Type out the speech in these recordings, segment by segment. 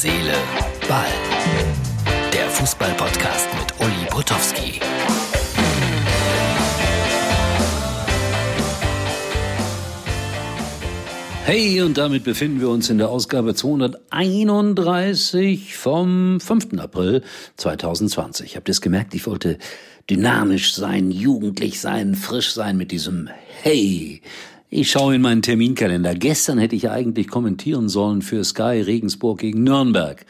Seele, Ball. Der Fußball-Podcast mit Uli Potowski. Hey, und damit befinden wir uns in der Ausgabe 231 vom 5. April 2020. Habt ihr es gemerkt? Ich wollte dynamisch sein, jugendlich sein, frisch sein mit diesem Hey. Ich schaue in meinen Terminkalender. Gestern hätte ich eigentlich kommentieren sollen für Sky Regensburg gegen Nürnberg.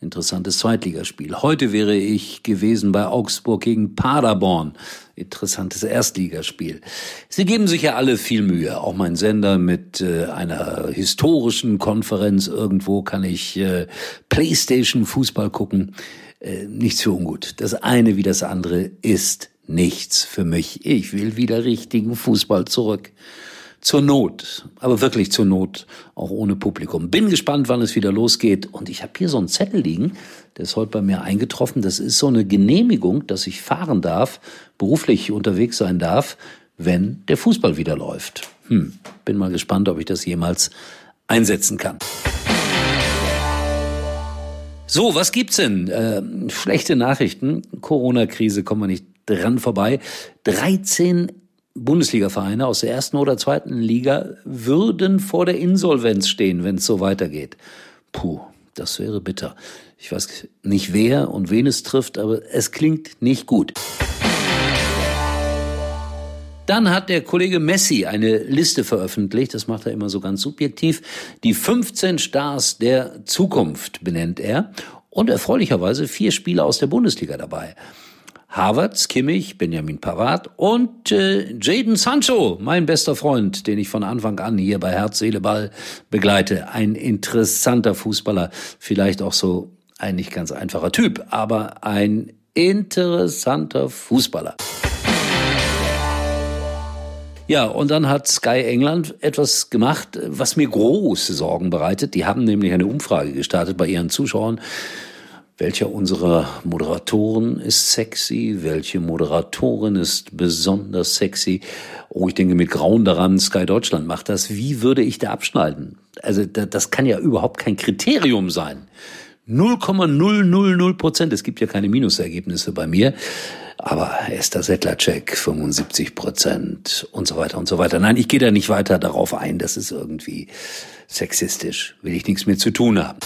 Interessantes Zweitligaspiel. Heute wäre ich gewesen bei Augsburg gegen Paderborn. Interessantes Erstligaspiel. Sie geben sich ja alle viel Mühe. Auch mein Sender mit äh, einer historischen Konferenz. Irgendwo kann ich äh, Playstation Fußball gucken. Äh, nichts für ungut. Das eine wie das andere ist nichts für mich. Ich will wieder richtigen Fußball zurück zur Not, aber wirklich zur Not, auch ohne Publikum. Bin gespannt, wann es wieder losgeht. Und ich habe hier so einen Zettel liegen, der ist heute bei mir eingetroffen. Das ist so eine Genehmigung, dass ich fahren darf, beruflich unterwegs sein darf, wenn der Fußball wieder läuft. Hm, bin mal gespannt, ob ich das jemals einsetzen kann. So, was gibt's denn? Äh, schlechte Nachrichten. Corona-Krise kommen wir nicht dran vorbei. 13 Bundesliga-Vereine aus der ersten oder zweiten Liga würden vor der Insolvenz stehen, wenn es so weitergeht. Puh, das wäre bitter. Ich weiß nicht wer und wen es trifft, aber es klingt nicht gut. Dann hat der Kollege Messi eine Liste veröffentlicht, das macht er immer so ganz subjektiv. Die 15 Stars der Zukunft benennt er und erfreulicherweise vier Spieler aus der Bundesliga dabei. Havertz, Kimmich, Benjamin Pavard und äh, Jaden Sancho, mein bester Freund, den ich von Anfang an hier bei Herz, Seele, Ball begleite. Ein interessanter Fußballer, vielleicht auch so ein nicht ganz einfacher Typ, aber ein interessanter Fußballer. Ja, und dann hat Sky England etwas gemacht, was mir große Sorgen bereitet. Die haben nämlich eine Umfrage gestartet bei ihren Zuschauern welcher unserer Moderatoren ist sexy? Welche Moderatorin ist besonders sexy? Oh, ich denke mit Grauen daran, Sky Deutschland macht das. Wie würde ich da abschneiden? Also das kann ja überhaupt kein Kriterium sein. 0,000 Prozent. Es gibt ja keine Minusergebnisse bei mir. Aber Esther Settlercheck 75 Prozent und so weiter und so weiter. Nein, ich gehe da nicht weiter darauf ein. Das ist irgendwie sexistisch. Will ich nichts mehr zu tun haben.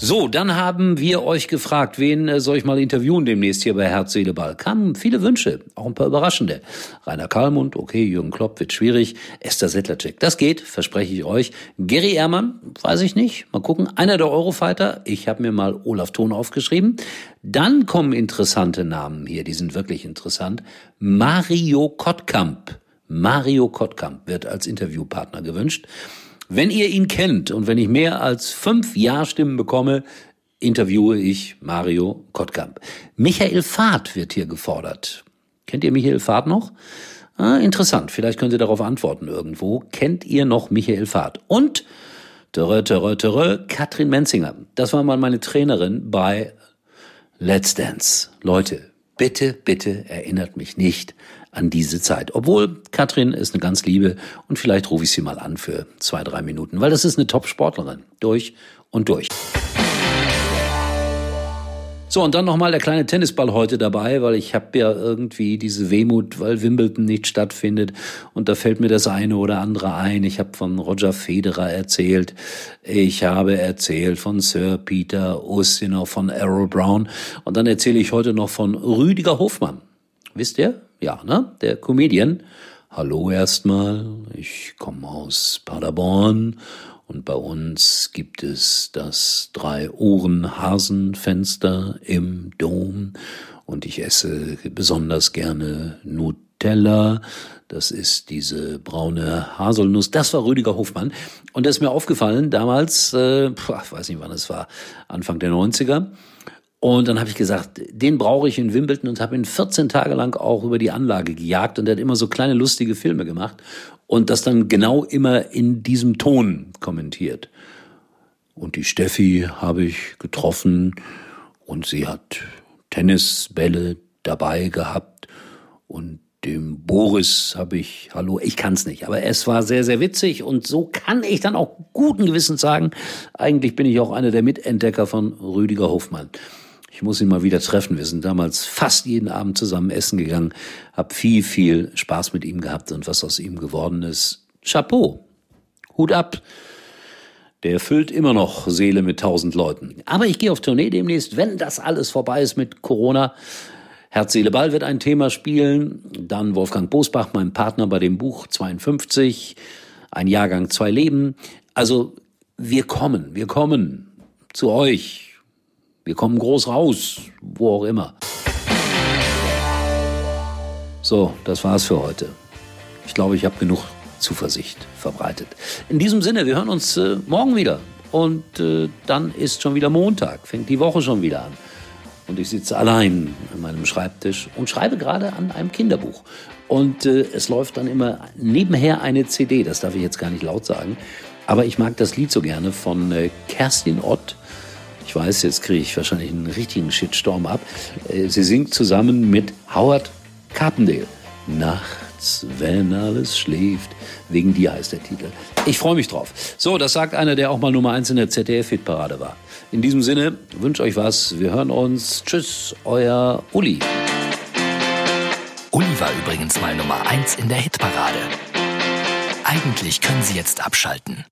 So, dann haben wir euch gefragt, wen äh, soll ich mal interviewen demnächst hier bei Herz, Seele, Ball. Kamen viele Wünsche, auch ein paar überraschende. Rainer Kallmund, okay, Jürgen Klopp wird schwierig. Esther Settlercheck, das geht, verspreche ich euch. Gary Ehrmann, weiß ich nicht, mal gucken. Einer der Eurofighter, ich habe mir mal Olaf Thon aufgeschrieben. Dann kommen interessante Namen hier, die sind wirklich interessant. Mario Kottkamp. Mario Kottkamp wird als Interviewpartner gewünscht. Wenn ihr ihn kennt und wenn ich mehr als fünf Ja-Stimmen bekomme, interviewe ich Mario Kottkamp. Michael Fahrt wird hier gefordert. Kennt ihr Michael Fahrt noch? Ah, interessant, vielleicht könnt ihr darauf antworten irgendwo. Kennt ihr noch Michael Fahrt? Und törre, törre, törre, Katrin Menzinger. Das war mal meine Trainerin bei Let's Dance. Leute, bitte, bitte erinnert mich nicht an diese Zeit. Obwohl Katrin ist eine ganz liebe und vielleicht rufe ich sie mal an für zwei, drei Minuten, weil das ist eine Top-Sportlerin. Durch und durch. So, und dann nochmal der kleine Tennisball heute dabei, weil ich habe ja irgendwie diese Wehmut, weil Wimbledon nicht stattfindet. Und da fällt mir das eine oder andere ein. Ich habe von Roger Federer erzählt. Ich habe erzählt von Sir Peter Ustinov, von Errol Brown. Und dann erzähle ich heute noch von Rüdiger Hofmann. Wisst ihr? Ja, ne? Der Comedian. Hallo erstmal, ich komme aus Paderborn und bei uns gibt es das Drei-Ohren-Hasenfenster im Dom und ich esse besonders gerne Nutella. Das ist diese braune Haselnuss. Das war Rüdiger Hofmann. Und das ist mir aufgefallen damals, äh, ich weiß nicht wann es war, Anfang der 90er. Und dann habe ich gesagt, den brauche ich in Wimbledon und habe ihn 14 Tage lang auch über die Anlage gejagt und er hat immer so kleine lustige Filme gemacht und das dann genau immer in diesem Ton kommentiert. Und die Steffi habe ich getroffen und sie hat Tennisbälle dabei gehabt und dem Boris habe ich, hallo, ich kann's nicht, aber es war sehr, sehr witzig und so kann ich dann auch guten Gewissens sagen, eigentlich bin ich auch einer der Mitentdecker von Rüdiger Hofmann. Ich muss ihn mal wieder treffen. Wir sind damals fast jeden Abend zusammen essen gegangen, hab viel, viel Spaß mit ihm gehabt und was aus ihm geworden ist. Chapeau. Hut ab. Der füllt immer noch Seele mit tausend Leuten. Aber ich gehe auf Tournee demnächst, wenn das alles vorbei ist mit Corona. Herz, Seele, Ball wird ein Thema spielen. Dann Wolfgang Bosbach, mein Partner bei dem Buch 52. Ein Jahrgang, zwei Leben. Also, wir kommen, wir kommen zu euch. Wir kommen groß raus, wo auch immer. So, das war's für heute. Ich glaube, ich habe genug Zuversicht verbreitet. In diesem Sinne, wir hören uns äh, morgen wieder. Und äh, dann ist schon wieder Montag, fängt die Woche schon wieder an. Und ich sitze allein an meinem Schreibtisch und schreibe gerade an einem Kinderbuch. Und äh, es läuft dann immer nebenher eine CD, das darf ich jetzt gar nicht laut sagen. Aber ich mag das Lied so gerne von äh, Kerstin Ott. Ich weiß, jetzt kriege ich wahrscheinlich einen richtigen Shitstorm ab. Äh, sie singt zusammen mit Howard Carpendale. Nachts, wenn alles schläft. Wegen dir heißt der Titel. Ich freue mich drauf. So, das sagt einer, der auch mal Nummer eins in der ZDF-Hitparade war. In diesem Sinne, wünsche euch was. Wir hören uns. Tschüss, euer Uli. Uli war übrigens mal Nummer eins in der Hitparade. Eigentlich können Sie jetzt abschalten.